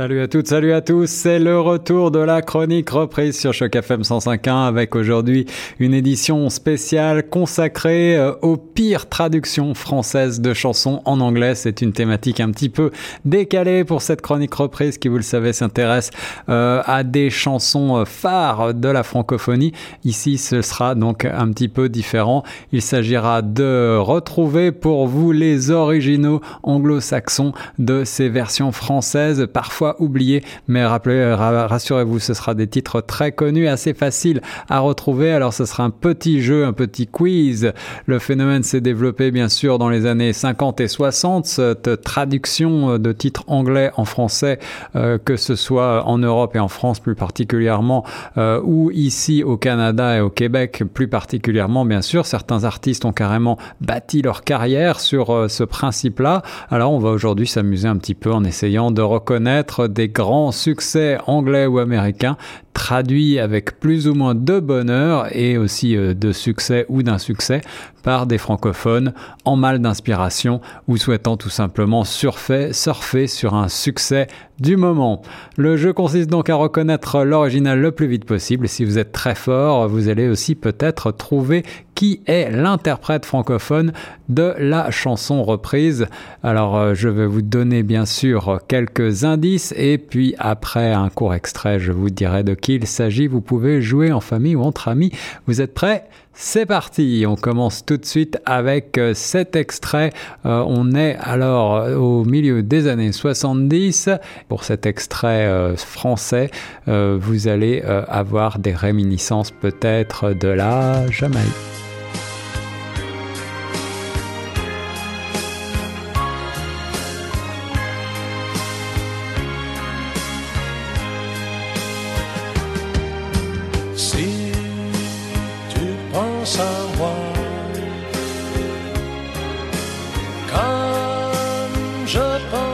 Salut à toutes, salut à tous, c'est le retour de la chronique reprise sur Choc FM 105.1 avec aujourd'hui une édition spéciale consacrée euh, aux pires traductions françaises de chansons en anglais. C'est une thématique un petit peu décalée pour cette chronique reprise qui, vous le savez, s'intéresse euh, à des chansons euh, phares de la francophonie. Ici, ce sera donc un petit peu différent. Il s'agira de retrouver pour vous les originaux anglo-saxons de ces versions françaises, parfois oublié, mais rappelez, rassurez-vous, ce sera des titres très connus, assez faciles à retrouver. Alors ce sera un petit jeu, un petit quiz. Le phénomène s'est développé bien sûr dans les années 50 et 60, cette traduction de titres anglais en français, euh, que ce soit en Europe et en France plus particulièrement, euh, ou ici au Canada et au Québec plus particulièrement, bien sûr. Certains artistes ont carrément bâti leur carrière sur euh, ce principe-là. Alors on va aujourd'hui s'amuser un petit peu en essayant de reconnaître des grands succès anglais ou américains traduits avec plus ou moins de bonheur et aussi euh, de succès ou d'insuccès par des francophones en mal d'inspiration ou souhaitant tout simplement surfer, surfer sur un succès du moment. Le jeu consiste donc à reconnaître l'original le plus vite possible. Si vous êtes très fort, vous allez aussi peut-être trouver qui est l'interprète francophone de la chanson reprise. Alors euh, je vais vous donner bien sûr quelques indices et puis après un court extrait, je vous dirai de qui il s'agit. Vous pouvez jouer en famille ou entre amis. Vous êtes prêts? C'est parti, on commence tout de suite avec euh, cet extrait. Euh, on est alors euh, au milieu des années 70. Pour cet extrait français, vous allez avoir des réminiscences peut-être de la Jamaïque.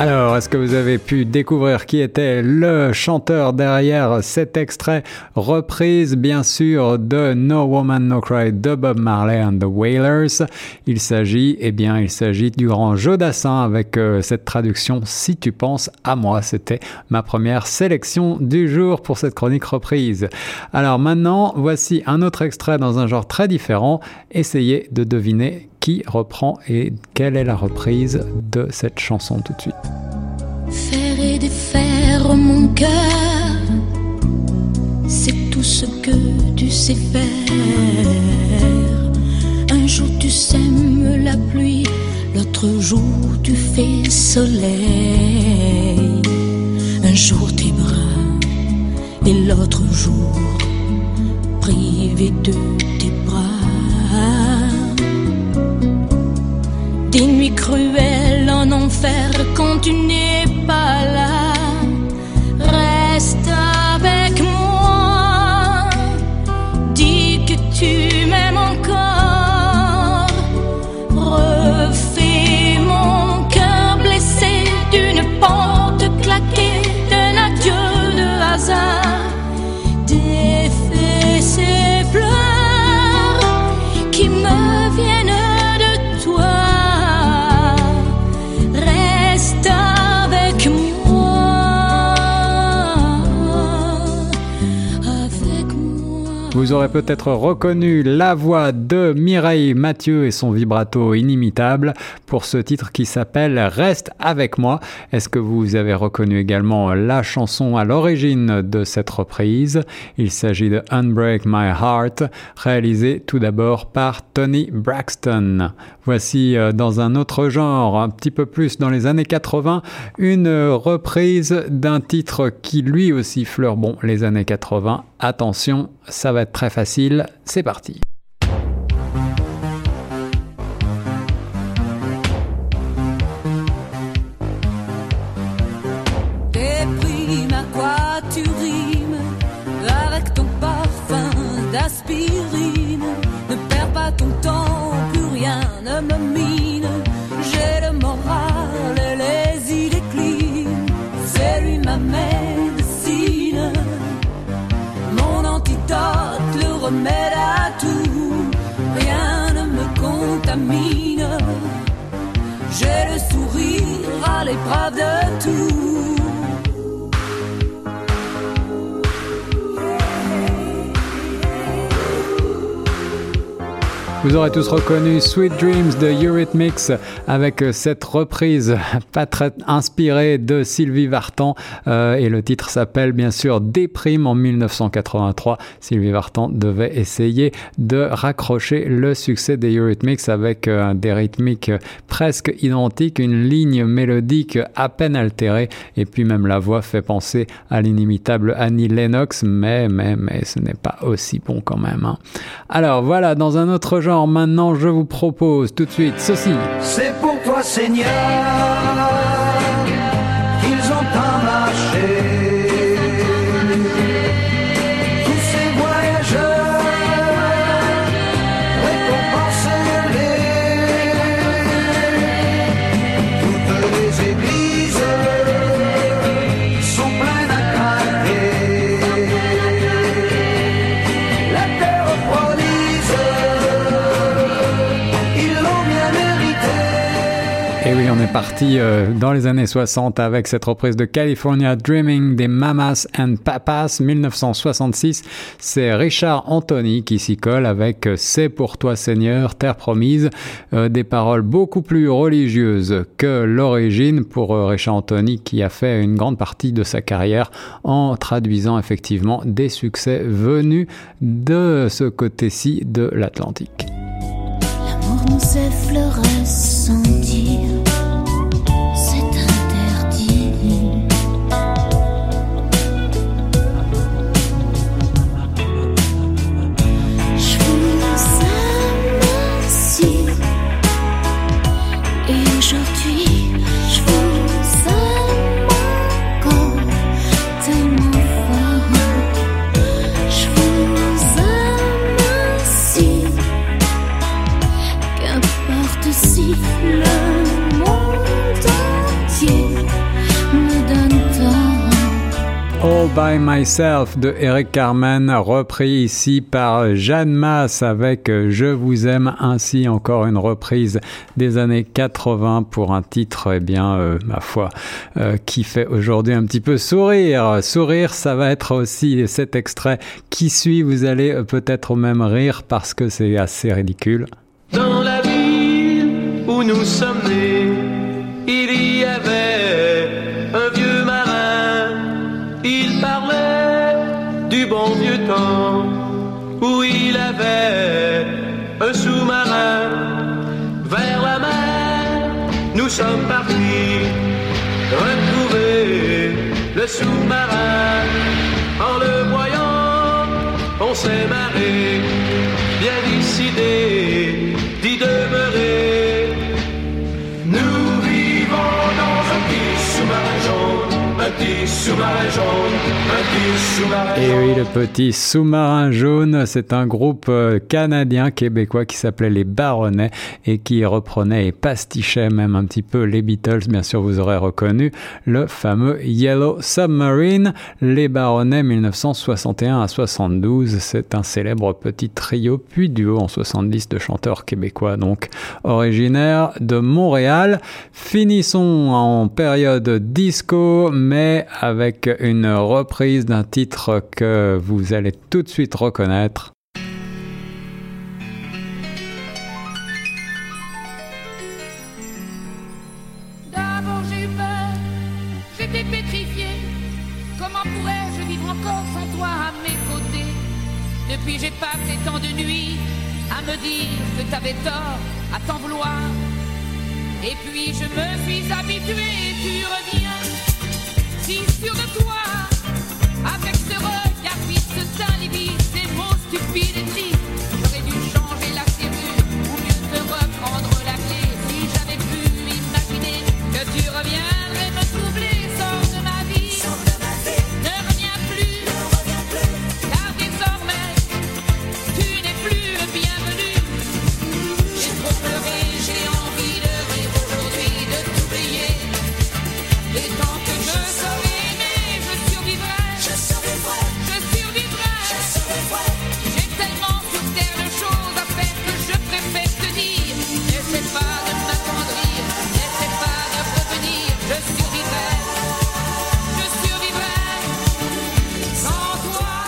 Alors, est-ce que vous avez pu découvrir qui était le chanteur derrière cet extrait reprise, bien sûr, de No Woman No Cry de Bob Marley and the Wailers? Il s'agit, eh bien, il s'agit du grand Jodassin avec euh, cette traduction Si tu penses à moi. C'était ma première sélection du jour pour cette chronique reprise. Alors maintenant, voici un autre extrait dans un genre très différent. Essayez de deviner qui reprend et quelle est la reprise de cette chanson tout de suite. Faire et défaire mon cœur, c'est tout ce que tu sais faire. Un jour tu sèmes la pluie, l'autre jour tu fais soleil. Un jour tes bras et l'autre jour privé de tes bras cruelles en enfer quand tu n'es pas là. Vous aurez peut-être reconnu la voix de Mireille Mathieu et son vibrato inimitable pour ce titre qui s'appelle Reste avec moi. Est-ce que vous avez reconnu également la chanson à l'origine de cette reprise? Il s'agit de Unbreak My Heart, réalisé tout d'abord par Tony Braxton. Voici euh, dans un autre genre, un petit peu plus dans les années 80, une reprise d'un titre qui lui aussi fleure bon les années 80 Attention, ça va être très facile. C'est parti. Ton temps, J'ai le sourire à l'épreuve de tout Vous aurez tous reconnu Sweet Dreams de Eurythmics avec cette reprise pas très inspirée de Sylvie Vartan euh, et le titre s'appelle bien sûr Déprime en 1983. Sylvie Vartan devait essayer de raccrocher le succès des Eurythmics avec euh, des rythmiques presque identiques, une ligne mélodique à peine altérée et puis même la voix fait penser à l'inimitable Annie Lennox mais mais mais ce n'est pas aussi bon quand même. hein. Alors voilà dans un autre genre maintenant je vous propose tout de suite ceci. C'est pour toi, Seigneur, qu'ils ont tant marché. On est parti euh, dans les années 60 avec cette reprise de California Dreaming des Mamas and Papas 1966. C'est Richard Anthony qui s'y colle avec euh, C'est pour toi Seigneur, terre promise, Euh, des paroles beaucoup plus religieuses que l'origine pour Richard Anthony qui a fait une grande partie de sa carrière en traduisant effectivement des succès venus de ce côté-ci de l'Atlantique. By Myself de Eric Carmen, repris ici par Jeanne Masse avec Je vous aime ainsi, encore une reprise des années 80 pour un titre, eh bien, euh, ma foi, euh, qui fait aujourd'hui un petit peu sourire. Sourire, ça va être aussi cet extrait qui suit, vous allez euh, peut-être même rire parce que c'est assez ridicule. Dans la ville où nous sommes nés, du bon vieux temps où il avait un sous-marin vers la mer. Nous sommes partis retrouver le sous-marin. En le voyant, on s'est marré, bien décidé d'y demeurer. Nous vivons dans un petit sous-marin jaune, un petit sous-marin jaune, un petit sous-marin Et oui, le petit sous-marin jaune, c'est un groupe euh, canadien québécois qui s'appelait les Baronnets et qui reprenait et pastichait même un petit peu les Beatles. Bien sûr, vous aurez reconnu le fameux Yellow Submarine. Les Baronnets 1961 à 72, c'est un célèbre petit trio puis duo en 70 de chanteurs québécois, donc originaires de Montréal. Finissons en période disco, mais avec une reprise d'un titre que vous allez tout de suite reconnaître. D'abord j'ai eu peur, j'étais pétrifiée. Comment pourrais-je vivre encore sans toi à mes côtés? Depuis j'ai passé tant de nuits à me dire que t'avais tort, à t'en vouloir. Et puis je me suis habituée et tu reviens, feeding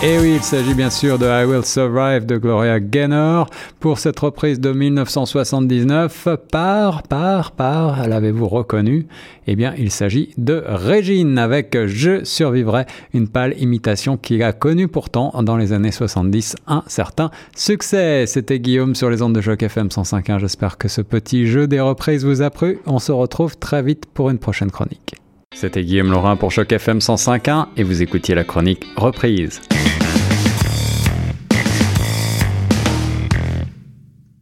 Et oui, il s'agit bien sûr de I Will Survive de Gloria Gaynor pour cette reprise de 1979 par, par, par, l'avez-vous reconnu? Eh bien, il s'agit de Régine avec Je survivrai, une pâle imitation qui a connu pourtant dans les années 70 un certain succès. C'était Guillaume sur les ondes de choc FM 105.1. J'espère que ce petit jeu des reprises vous a plu. On se retrouve très vite pour une prochaine chronique. C'était Guillaume Laurin pour Choc FM 105.1 et vous écoutiez la chronique Reprise.